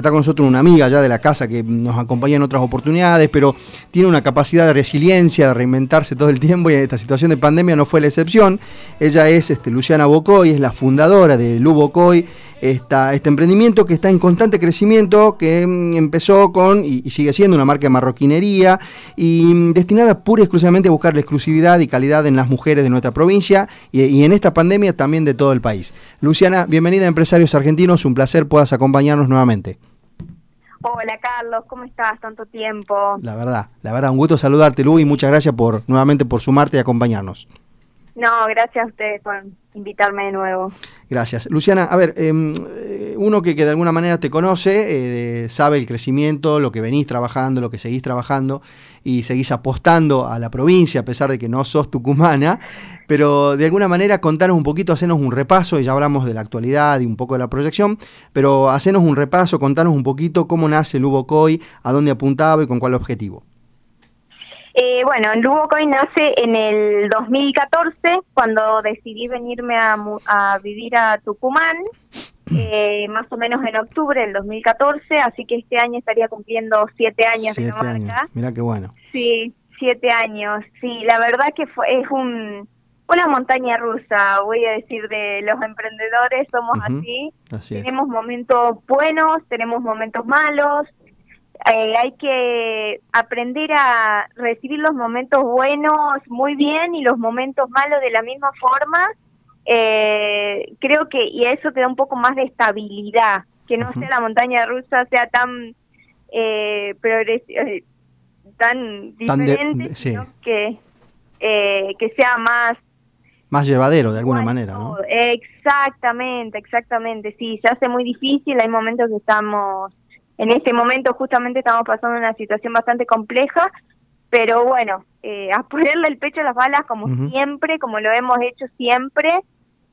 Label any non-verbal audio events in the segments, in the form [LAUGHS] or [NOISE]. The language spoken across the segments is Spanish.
está con nosotros una amiga ya de la casa que nos acompaña en otras oportunidades, pero tiene una capacidad de resiliencia, de reinventarse todo el tiempo y esta situación de pandemia no fue la excepción. Ella es este, Luciana Bocoy, es la fundadora de Lu Bocoy, esta, este emprendimiento que está en constante crecimiento, que mm, empezó con y, sigue siendo una marca de marroquinería y mm, destinada pura y exclusivamente a buscar la exclusividad y calidad en las mujeres de nuestra provincia y, y en esta pandemia también de todo el país. Luciana, bienvenida a Empresarios Argentinos, un placer puedas acompañarnos nuevamente. Hola Carlos, ¿cómo estás? Tanto tiempo. La verdad, la verdad, un gusto saludarte Lu y muchas gracias por nuevamente por sumarte y acompañarnos. No, gracias a ustedes por invitarme de nuevo. Gracias. Luciana, a ver, em, eh, uno que, de alguna manera te conoce, eh, sabe el crecimiento, lo que venís trabajando, lo que seguís trabajando y seguís apostando a la provincia, a pesar de que no sos tucumana, pero de alguna manera contanos un poquito, hacenos un repaso, y ya hablamos de la actualidad y un poco de la proyección, pero hacenos un repaso, contanos un poquito cómo nace el Coy, a dónde apuntaba y con cuál objetivo. Eh, bueno, Lugocoy nace en el 2014, cuando decidí venirme a, vivir a Tucumán, eh, más o menos en octubre del 2014, así que este año estaría cumpliendo siete años de marca. Mira qué bueno. Sí, siete años. Sí, la verdad que fue, es un, una montaña rusa, voy a decir, de los emprendedores, somos así. tenemos momentos buenos, tenemos momentos malos, eh, hay que aprender a recibir los momentos buenos muy bien y los momentos malos de la misma forma. Eh, creo que y eso te da un poco más de estabilidad, que no sea la montaña rusa sea tan eh, eh tan diferente, que que sea más más llevadero de alguna manera, ¿no? Exactamente, exactamente. Sí, se hace muy difícil. Hay momentos que estamos en este momento justamente estamos pasando una situación bastante compleja, pero bueno, eh, a [LAUGHS] ponerle el pecho a las balas como siempre, como lo hemos hecho siempre.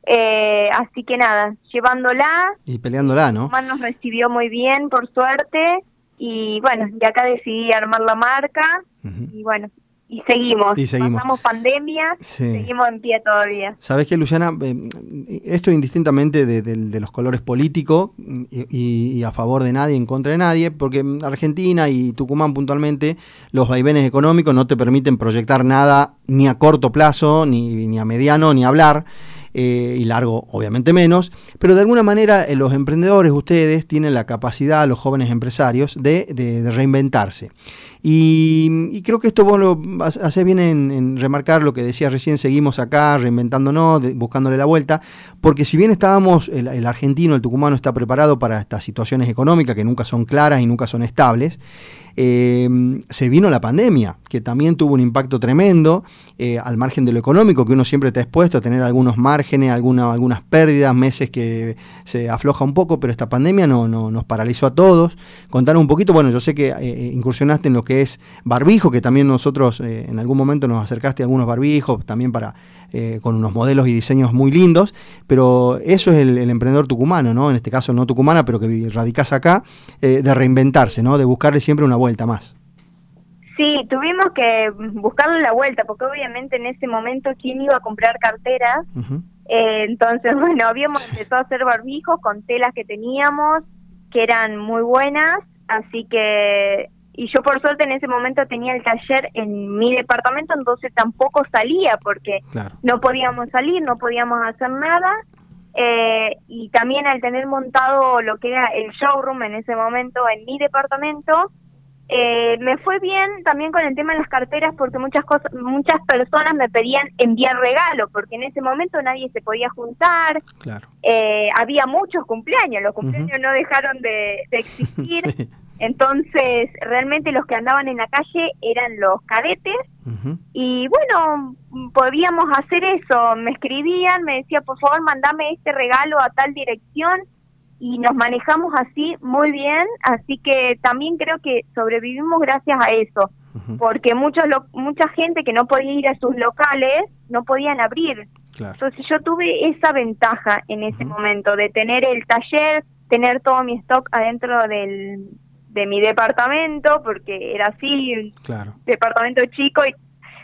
Eh, así que nada, llevándola. Y peleándola, ¿no? Más nos recibió muy bien, por suerte. Y bueno, ya acá decidí armar la marca. Y bueno, y seguimos. Y seguimos. Pasamos pandemia, seguimos en pie todavía. Sabes que, Luciana, eh, esto indistintamente de, los colores políticos y, a favor de nadie, en contra de nadie, porque Argentina y Tucumán puntualmente, los vaivenes económicos no te permiten proyectar nada ni a corto plazo, ni, ni a mediano, ni hablar. Eh, y largo obviamente menos, pero de alguna manera eh, los emprendedores, ustedes, tienen la capacidad, los jóvenes empresarios, de, de reinventarse. Y, creo que esto vos lo haces bien en, remarcar lo que decías recién, seguimos acá reinventándonos, buscándole la vuelta, porque si bien estábamos, el, argentino, el tucumano está preparado para estas situaciones económicas que nunca son claras y nunca son estables, eh, se vino la pandemia, que también tuvo un impacto tremendo, eh, al margen de lo económico, que uno siempre está expuesto a tener algunos márgenes, algunas pérdidas, meses que se afloja un poco, pero esta pandemia no, nos paralizó a todos. Contanos un poquito, bueno, yo sé que eh, incursionaste en lo que es barbijo, que también nosotros eh, en algún momento nos acercaste a algunos barbijos, también para eh, con unos modelos y diseños muy lindos, pero eso es el, emprendedor tucumano, ¿no? En este caso no tucumana, pero que radicas acá, eh, de reinventarse, ¿no? De buscarle siempre una vuelta más. Sí, tuvimos que buscarle la vuelta, porque obviamente en ese momento, ¿quién iba a comprar carteras? entonces, [LAUGHS] bueno, habíamos empezado a hacer barbijos con telas que teníamos, que eran muy buenas, así que y yo por suerte en ese momento tenía el taller en mi departamento, entonces tampoco salía porque no podíamos salir, no podíamos hacer nada. Eh, y también al tener montado lo que era el showroom en ese momento en mi departamento, eh, me fue bien también con el tema de las carteras porque muchas cosas, muchas personas me pedían enviar regalo porque en ese momento nadie se podía juntar, eh, había muchos cumpleaños, los cumpleaños no dejaron de, de existir. [LAUGHS] Entonces, realmente los que andaban en la calle eran los cadetes. Y bueno, podíamos hacer eso. Me escribían, me decía, por favor, mandame este regalo a tal dirección y nos manejamos así muy bien. Así que también creo que sobrevivimos gracias a eso, porque muchos mucha gente que no podía ir a sus locales no podían abrir. Entonces yo tuve esa ventaja en ese momento de tener el taller, tener todo mi stock adentro del, de mi departamento, porque era así, departamento chico, y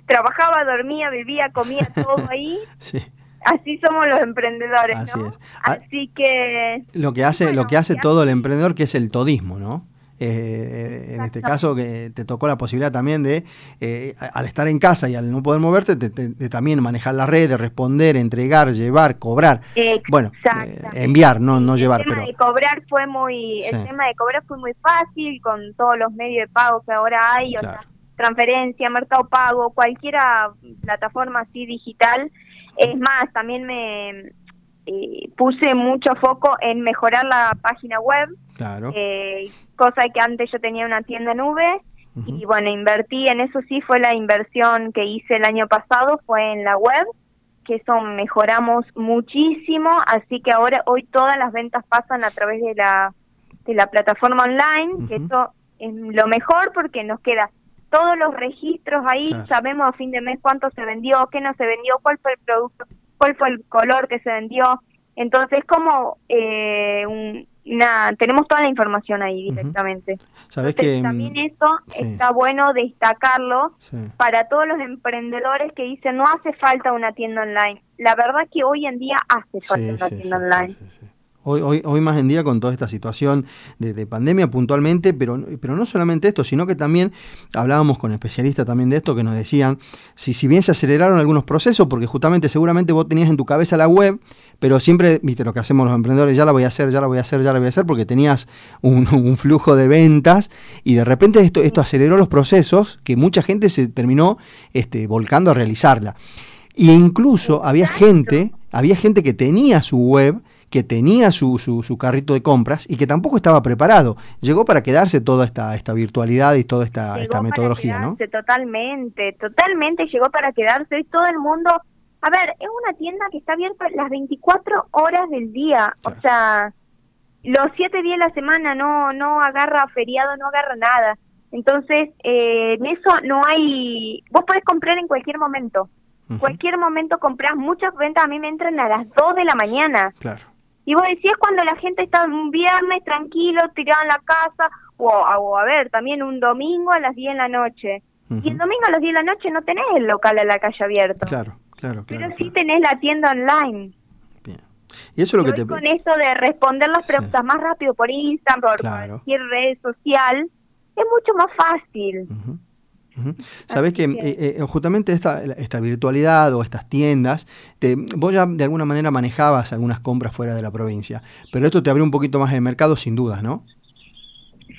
trabajaba, dormía, vivía, comía todo ahí. [LAUGHS] así somos los emprendedores, Así ¿no? es. Ah, Así que Lo que hace, lo que hace ya- todo el emprendedor, que es el todismo, ¿no? Eh, en este caso que te tocó la posibilidad también de, eh, al estar en casa y al no poder moverte, de, de- de también manejar la red, de responder, entregar, llevar, cobrar. Bueno, eh, enviar, no, no llevar, el tema pero de cobrar fue muy Sí. el tema de cobrar fue muy fácil con todos los medios de pago que ahora hay o sea, transferencia mercado pago cualquiera plataforma así digital es más también me eh, puse mucho foco en mejorar la página web claro. eh, cosa que antes yo tenía una tienda nube Ujú. y bueno, invertí en eso sí fue la inversión que hice el año pasado, fue en la web, que eso mejoramos muchísimo, así que ahora hoy todas las ventas pasan a través de la de la plataforma online, que eso es lo mejor porque nos queda todos los registros ahí, Claro. sabemos a fin de mes cuánto se vendió, qué no se vendió, cuál fue el producto, cuál fue el color que se vendió. Entonces, como eh, un- una, tenemos toda la información ahí directamente. Sabes Entonces, que mm, también eso sí. está bueno destacarlo sí. para todos los emprendedores que dicen no hace falta una tienda online. La verdad que hoy en día hace falta Sí, una sí, tienda sí, online. Hoy, más en día con toda esta situación de, de pandemia puntualmente, pero, no solamente esto, sino que también hablábamos con especialistas también de esto que nos decían, si, bien se aceleraron algunos procesos, porque justamente seguramente vos tenías en tu cabeza la web, pero siempre, viste lo que hacemos los emprendedores, ya la voy a hacer, ya la voy a hacer, ya la voy a hacer, porque tenías un, [LAUGHS] un flujo de ventas y de repente esto, esto aceleró los procesos que mucha gente se terminó este, volcando a realizarla. Y incluso había gente, había gente que tenía su web, que tenía su, su, su carrito de compras y que tampoco estaba preparado. Llegó para quedarse toda esta, esta virtualidad y toda esta, Llegó esta para metodología, ¿no? Totalmente, totalmente llegó para quedarse. Hoy todo el mundo, a ver, es una tienda que está abierta las 24 horas del día, Claro. o sea, los siete días de la semana no no agarra feriado, no agarra nada. Entonces, eh, en eso no hay, vos podés comprar en cualquier momento. Cualquier momento compras, muchas ventas a mí me entran a las 2 de la mañana. Claro. Y vos decís cuando la gente está un viernes tranquilo, tirado en la casa, o, o a ver, también un domingo a las 10 de la noche. Y el domingo a las 10 de la noche no tenés el local a la calle abierto. Claro, claro, pero claro. sí claro. tenés la tienda online. Bien. Y eso es lo Y que te... con esto de responder las Sí. preguntas más rápido por Instagram, por Claro. cualquier red social, es mucho más fácil. Ujú. Sabés que, que- eh, eh, justamente esta, esta virtualidad o estas tiendas, te, vos ya de alguna manera manejabas algunas compras fuera de la provincia, pero esto te abrió un poquito más el mercado sin dudas, ¿no?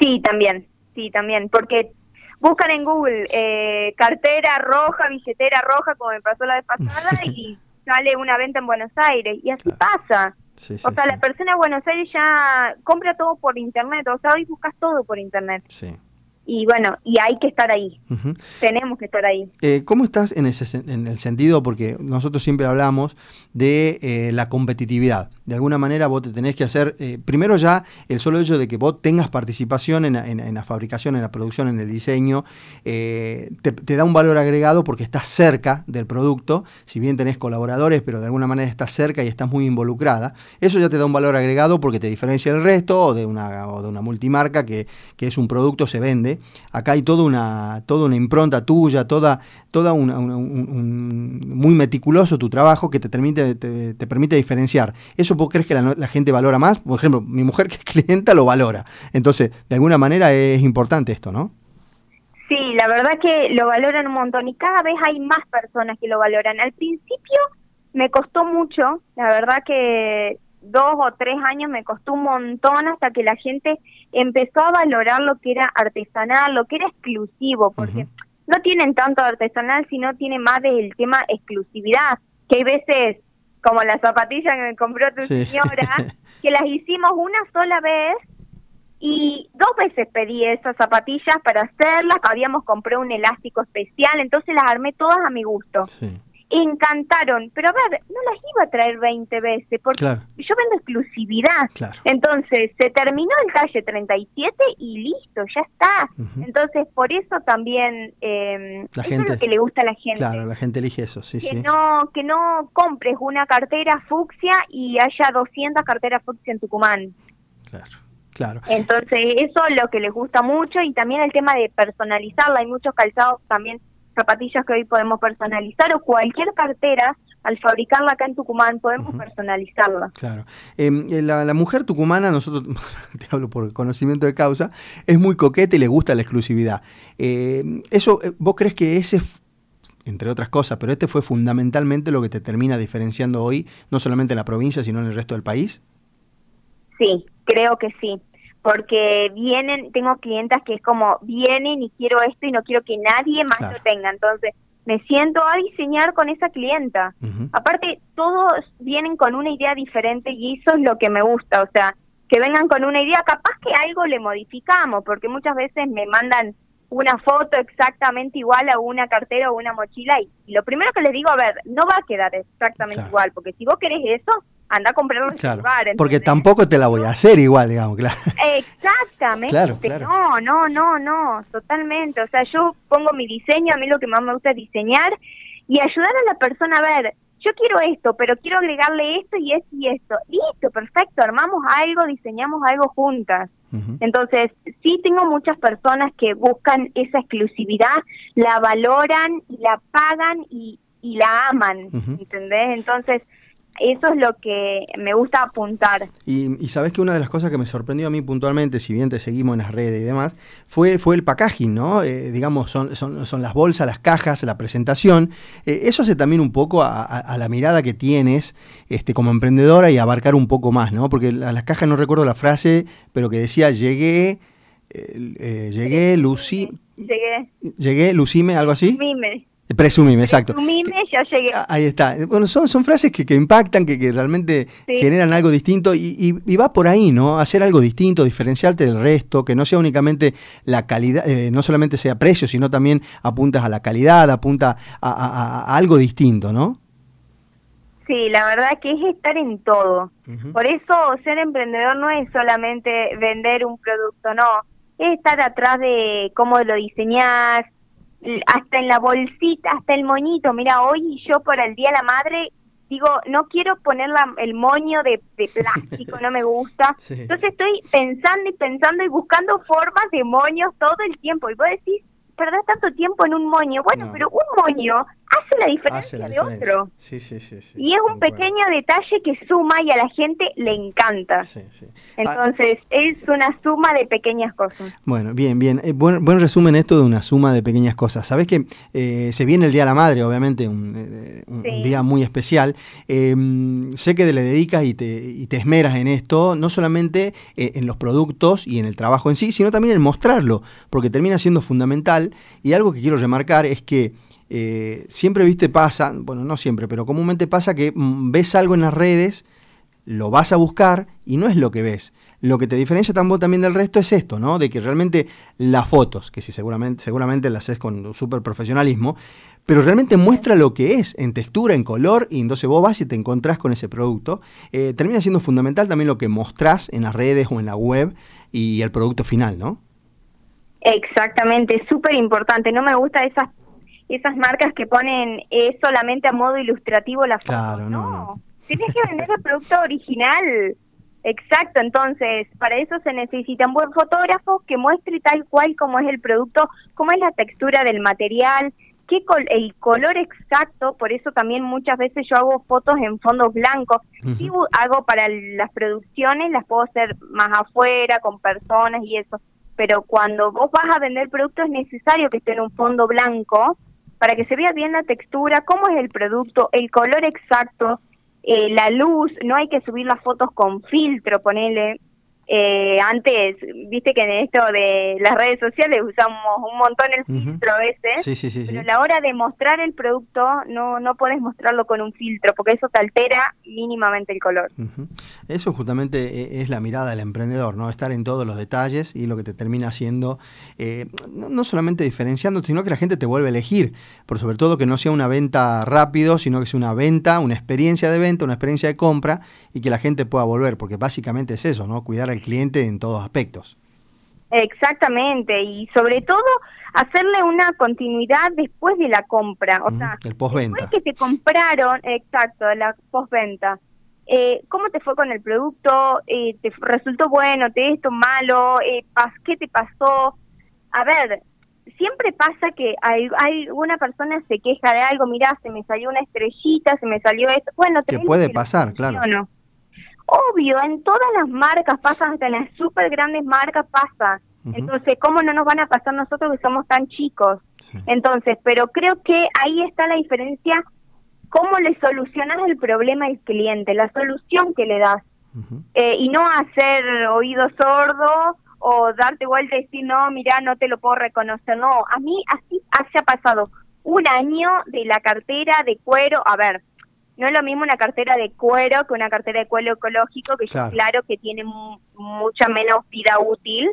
Sí, también, sí, también, porque buscan en Google eh, cartera roja, billetera roja, como me pasó la vez pasada, [LAUGHS] y sale una venta en Buenos Aires, y así Claro. pasa. Sí, sí, O sea, sí. la persona de Buenos Aires ya compra todo por internet, o sea, hoy buscas todo por internet. Sí. Y bueno, y hay que estar ahí, tenemos que estar ahí. Eh, ¿Cómo estás en, ese, en el sentido? Porque nosotros siempre hablamos de eh, la competitividad. De alguna manera vos te tenés que hacer, eh, primero ya el solo hecho de que vos tengas participación en, la- en- en la fabricación, en la producción, en el diseño, eh, te, te da un valor agregado porque estás cerca del producto, si bien tenés colaboradores, pero de alguna manera estás cerca y estás muy involucrada. Eso ya te da un valor agregado porque te diferencia del resto o de una, o de una multimarca que, que es un producto, se vende. Acá hay toda una, toda una impronta tuya, toda, toda una, un, muy meticuloso tu trabajo que te permite, te, te permite diferenciar. ¿Eso vos crees que la, la gente valora más? Por ejemplo, mi mujer que es clienta lo valora. Entonces, de alguna manera es importante esto, ¿no? Sí, la verdad que lo valoran un montón y cada vez hay más personas que lo valoran. Al principio me costó mucho, la verdad que dos o tres años me costó un montón hasta que la gente empezó a valorar lo que era artesanal, lo que era exclusivo, porque no tienen tanto artesanal, sino tiene más del tema exclusividad, que hay veces, como la zapatilla que me compró tu Sí. señora, [LAUGHS] que las hicimos una sola vez y dos veces pedí esas zapatillas para hacerlas, habíamos comprado un elástico especial, entonces las armé todas a mi gusto. Sí, Encantaron, pero a ver, no las iba a traer 20 veces, porque claro, yo vendo exclusividad. claro. Entonces, se terminó el talle 37 y listo, ya está. Entonces, por eso también, eh, La eso gente- es lo que le gusta a la gente. Claro, la gente elige eso, sí, que sí. no que no compres una cartera fucsia y haya 200 carteras fucsia en Tucumán. Claro, claro. Entonces, eso es lo que les gusta mucho y también el tema de personalizarla. Hay muchos calzados también, zapatillas que hoy podemos personalizar o cualquier cartera al fabricarla acá en Tucumán, podemos personalizarla. Claro. Em, eh, la, mujer tucumana, nosotros, [LAUGHS] te hablo por conocimiento de causa, es muy coqueta y le gusta la exclusividad. Em, eso, eh, ¿Vos crees que ese, entre otras cosas, pero este fue fundamentalmente lo que te termina diferenciando hoy, no solamente en la provincia, sino en el resto del país? Sí, creo que sí porque vienen, tengo clientas que es como, vienen y quiero esto y no quiero que nadie más lo tenga, entonces me siento a diseñar con esa clienta. Aparte, todos vienen con una idea diferente y eso es lo que me gusta, o sea, que vengan con una idea, capaz que algo le modificamos, porque muchas veces me mandan una foto exactamente igual a una cartera o una mochila y, lo primero que les digo, a ver, no va a quedar exactamente igual, porque si vos querés eso, anda a comprarlo en claro, lugar. Porque tampoco te la voy a hacer igual, digamos, claro. Exactamente. No, no, no, no, totalmente. O sea, yo pongo mi diseño, a mí lo que más me gusta es diseñar y ayudar a la persona a ver, yo quiero esto, pero quiero agregarle esto y esto y esto. Listo, perfecto, armamos algo, diseñamos algo juntas. Entonces, sí tengo muchas personas que buscan esa exclusividad, la valoran, la pagan y, y la aman, ¿entendés? Entonces, eso es lo que me gusta apuntar. Y, sabes que una de las cosas que me sorprendió a mí puntualmente, si bien te seguimos en las redes y demás, fue, fue el packaging, ¿no? Eh, digamos, son, son, son, las bolsas, las cajas, la presentación. Eh, eso hace también un poco a, la mirada que tienes este, como emprendedora y abarcar un poco más, ¿no? Porque las cajas no recuerdo la frase, pero que decía, llegué, eh, llegué, Lucí... Llegué. Llegué, Lucime, algo así. Presumime, exacto. Presumime, ya llegué. Ah, ahí está. Bueno, son, son frases que, que impactan, que, que realmente generan algo distinto y, y, va por ahí, ¿no? Hacer algo distinto, diferenciarte del resto, que no sea únicamente la calidad, eh, no solamente sea precio, sino también apuntas a la calidad, apunta a, algo distinto, ¿no? Sí, la verdad que es estar en todo. Por eso ser emprendedor no es solamente vender un producto, no. Es estar atrás de cómo lo diseñás, hasta en la bolsita, hasta el moñito. Mira, hoy yo por el Día de la Madre digo, no quiero poner el moño de, plástico, no me gusta. [LAUGHS] Entonces estoy pensando y pensando y buscando formas de moños todo el tiempo. Y vos decís, perdés tanto tiempo en un moño. Bueno, pero un moño hace la diferencia de otro. Sí, sí, sí, y es un pequeño detalle que suma y a la gente le encanta. Entonces, es una suma de pequeñas cosas. Bueno, bien, bien. Eh, buen, buen, resumen esto de una suma de pequeñas cosas. Sabes que eh, se viene el Día de la Madre, obviamente, un, eh, día muy especial. Em, sé que le dedicas y te, y te esmeras en esto, no solamente en los productos y en el trabajo en sí, sino también en mostrarlo, porque termina siendo fundamental. Y algo que quiero remarcar es que eh, siempre, viste, pasa, bueno, no siempre, pero comúnmente pasa que mm, ves algo en las redes, lo vas a buscar y no es lo que ves. Lo que te diferencia también del resto es esto, ¿no? De que realmente las fotos, que sí seguramente, seguramente las haces con súper profesionalismo, pero realmente muestra lo que es en textura, en color, y entonces vos vas y te encontrás con ese producto. Eh, termina siendo fundamental también lo que mostrás en las redes o en la web y el producto final, ¿no? Exactamente, súper importante. No me gusta esas esas marcas que ponen es solamente a modo ilustrativo la foto. Claro, no, [LAUGHS] Tienes que vender el producto original. Exacto, entonces para eso se necesita un buen fotógrafo que muestre tal cual como es el producto, cómo es la textura del material, qué el color exacto, por eso también muchas veces yo hago fotos en fondos blancos. Si hago para las producciones, las puedo hacer más afuera, con personas y eso, pero cuando vos vas a vender producto es necesario que esté en un fondo blanco para que se vea bien la textura, cómo es el producto, el color exacto, eh, la luz, no hay que subir las fotos con filtro, ponele, eh, antes, viste que en esto de las redes sociales usamos un montón el filtro a veces, sí, sí, sí, pero a la hora de mostrar el producto no, no puedes mostrarlo con un filtro porque eso te altera mínimamente el color. Eso justamente e, es la mirada del emprendedor, ¿no? Estar en todos los detalles y lo que te termina haciendo, eh, no, solamente diferenciando, sino que la gente te vuelve a elegir, por sobre todo que no sea una venta rápido, sino que sea una venta, una experiencia de venta, una experiencia de compra y que la gente pueda volver, porque básicamente es eso, ¿no? Cuidar al cliente en todos aspectos. Exactamente, y sobre todo hacerle una continuidad después de la compra, o sea, el postventa. Después que te compraron, exacto, la postventa. Eh, ¿Cómo te fue con el producto? Eh, ¿Te resultó bueno? ¿Te esto malo? Eh, ¿Qué te pasó? A ver, siempre pasa que hay, hay una persona se queja de algo, mira, se me salió una estrellita, se me salió esto. Bueno, que puede pasar, claro. Obvio, en todas las marcas pasan, hasta en las súper grandes marcas pasa. Entonces, ¿cómo no nos van a pasar nosotros que somos tan chicos? Entonces, pero creo que ahí está la diferencia, cómo le solucionas el problema al cliente, la solución que le das. Eh, y no hacer oído sordo o darte vuelta y decir, no, mira, no te lo puedo reconocer. No, a mí así se ha pasado un año de la cartera de cuero. A ver, no es lo mismo una cartera de cuero que una cartera de cuero ecológico, que claro, claro que tiene mucha menos vida útil,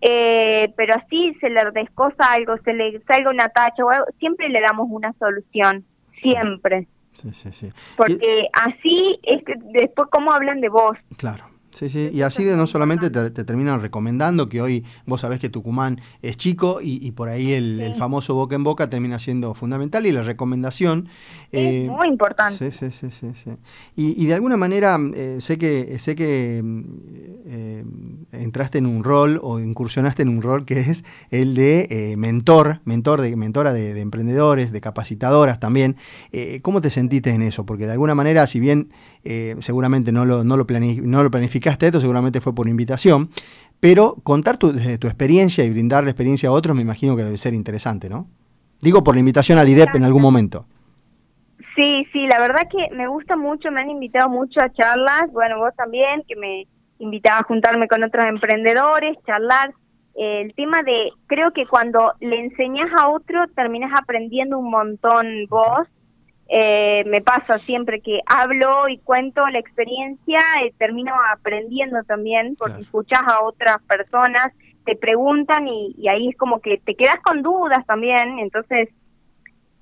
eh, pero así se le descosa algo, se le salga una tacha o algo, siempre le damos una solución, siempre. Sí, sí, sí. Porque así es que después cómo hablan de vos. Claro. Sí, sí, y así de no solamente te, terminan recomendando, que hoy vos sabés que Tucumán es chico y, por ahí el, famoso boca en boca termina siendo fundamental y la recomendación... es eh, muy importante. Sí, sí, sí, sí. Y, de alguna manera eh, sé que, sé que eh, entraste en un rol o incursionaste en un rol que es el de mentor, mentor de, mentora de, emprendedores, de capacitadoras también. ¿Cómo te sentiste en eso? Porque de alguna manera, si bien seguramente no lo, no lo, no lo planificaste, esto, seguramente fue por invitación, pero contar tu, desde tu experiencia y brindar la experiencia a otros me imagino que debe ser interesante, ¿no? Digo por la invitación al IDEP en algún momento. Sí, sí, la verdad que me gusta mucho, me han invitado mucho a charlas, bueno, vos también, que me invitaba a juntarme con otros emprendedores, charlar. el tema de, creo que cuando le enseñas a otro, terminas aprendiendo un montón vos eh, me pasa siempre que hablo y cuento la experiencia, y termino aprendiendo también, porque escuchas a otras personas, te preguntan y, ahí es como que te quedas con dudas también, entonces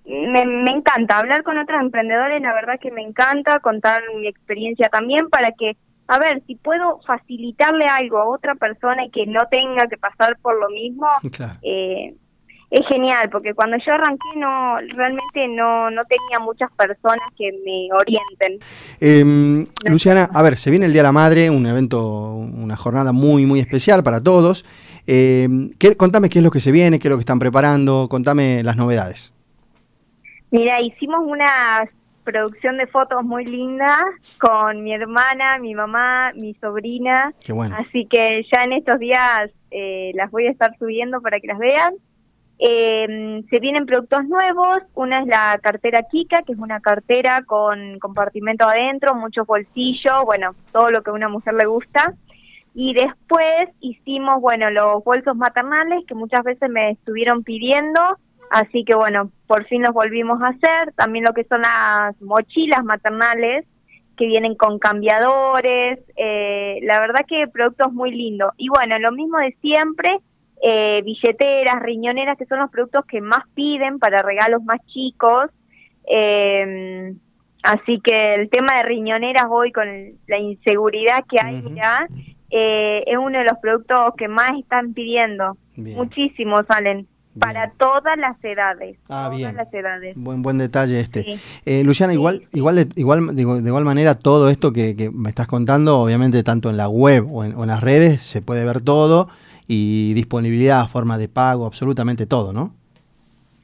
me, me encanta hablar con otros emprendedores, la verdad que me encanta contar mi experiencia también para que, a ver, si puedo facilitarle algo a otra persona y que no tenga que pasar por lo mismo, eh, es genial, porque cuando yo arranqué no realmente no, no tenía muchas personas que me orienten. Em, Luciana, a ver, se viene el Día de la Madre, un evento, una jornada muy, muy especial para todos. Eh, ¿qué, contame qué es lo que se viene, qué es lo que están preparando, contame las novedades. Mira, hicimos una producción de fotos muy linda con mi hermana, mi mamá, mi sobrina. Qué bueno. Así que ya en estos días eh, las voy a estar subiendo para que las vean. Eh, se vienen productos nuevos, una es la cartera Kika, que es una cartera con compartimento adentro, muchos bolsillos, bueno, todo lo que a una mujer le gusta. Y después hicimos, bueno, los bolsos maternales que muchas veces me estuvieron pidiendo, así que bueno, por fin los volvimos a hacer. También lo que son las mochilas maternales, que vienen con cambiadores, eh, la verdad que productos muy lindos. Y bueno, lo mismo de siempre, eh, billeteras, riñoneras, que son los productos que más piden para regalos más chicos. Eh, así que el tema de riñoneras hoy con la inseguridad que hay ya, eh, es uno de los productos que más están pidiendo. Muchísimos salen. Para todas las edades. Ah, todas las edades. Buen, buen detalle este. Eh, Luciana, igual, igual, de, igual, de, igual manera, todo esto que, me estás contando, obviamente, tanto en la web o en, o en las redes, se puede ver todo y disponibilidad, forma de pago, absolutamente todo, ¿no?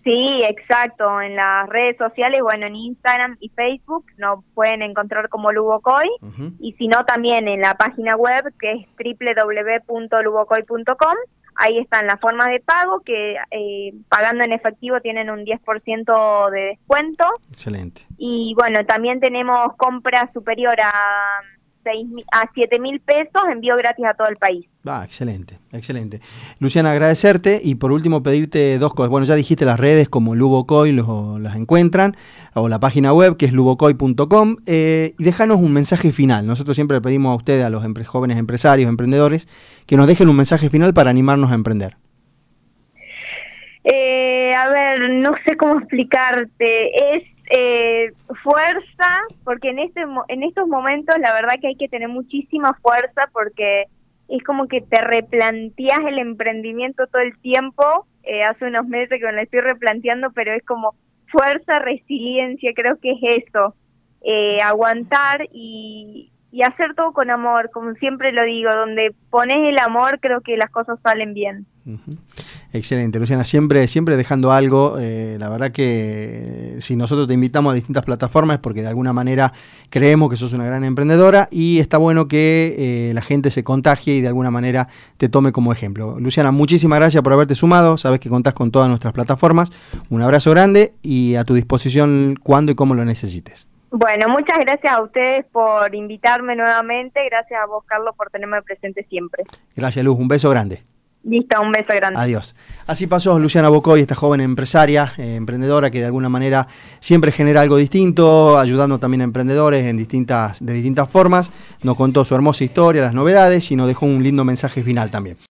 Sí, exacto. En las redes sociales, bueno, en Instagram y Facebook nos pueden encontrar como Lubocoy y si no también en la página web que es www.lubocoy.com. Ahí están las formas de pago que eh, pagando en efectivo tienen un 10% de descuento. Excelente. Y bueno, también tenemos compra superior a a 7 mil pesos, envío gratis a todo el país. Ah, excelente, excelente. Luciana, agradecerte y por último pedirte dos cosas. Bueno, ya dijiste las redes como Lubocoy los, las encuentran, o la página web que es lubocoy.com, eh, y déjanos un mensaje final. Nosotros siempre le pedimos a ustedes, a los jóvenes empresarios, emprendedores, que nos dejen un mensaje final para animarnos a emprender. Eh, a ver, no sé cómo explicarte. Es eh, fuerza, porque en, este, en estos momentos la verdad que hay que tener muchísima fuerza porque es como que te replanteas el emprendimiento todo el tiempo. Eh, hace unos meses que me lo estoy replanteando, pero es como fuerza, resiliencia, creo que es eso. Eh, aguantar y, y hacer todo con amor, como siempre lo digo, donde pones el amor creo que las cosas salen bien. Excelente, Luciana, siempre, siempre dejando algo. Eh, la verdad que si nosotros te invitamos a distintas plataformas es porque de alguna manera creemos que sos una gran emprendedora y está bueno que eh, la gente se contagie y de alguna manera te tome como ejemplo. Luciana, muchísimas gracias por haberte sumado. Sabes que contás con todas nuestras plataformas. Un abrazo grande y a tu disposición cuando y cómo lo necesites. Bueno, muchas gracias a ustedes por invitarme nuevamente. Gracias a vos, Carlos, por tenerme presente siempre. Gracias, Luz. Un beso grande. Listo, un beso grande. Adiós. Así pasó Luciana Bocoy, esta joven empresaria, eh, emprendedora que de alguna manera siempre genera algo distinto, ayudando también a emprendedores en distintas, de distintas formas. Nos contó su hermosa historia, las novedades y nos dejó un lindo mensaje final también.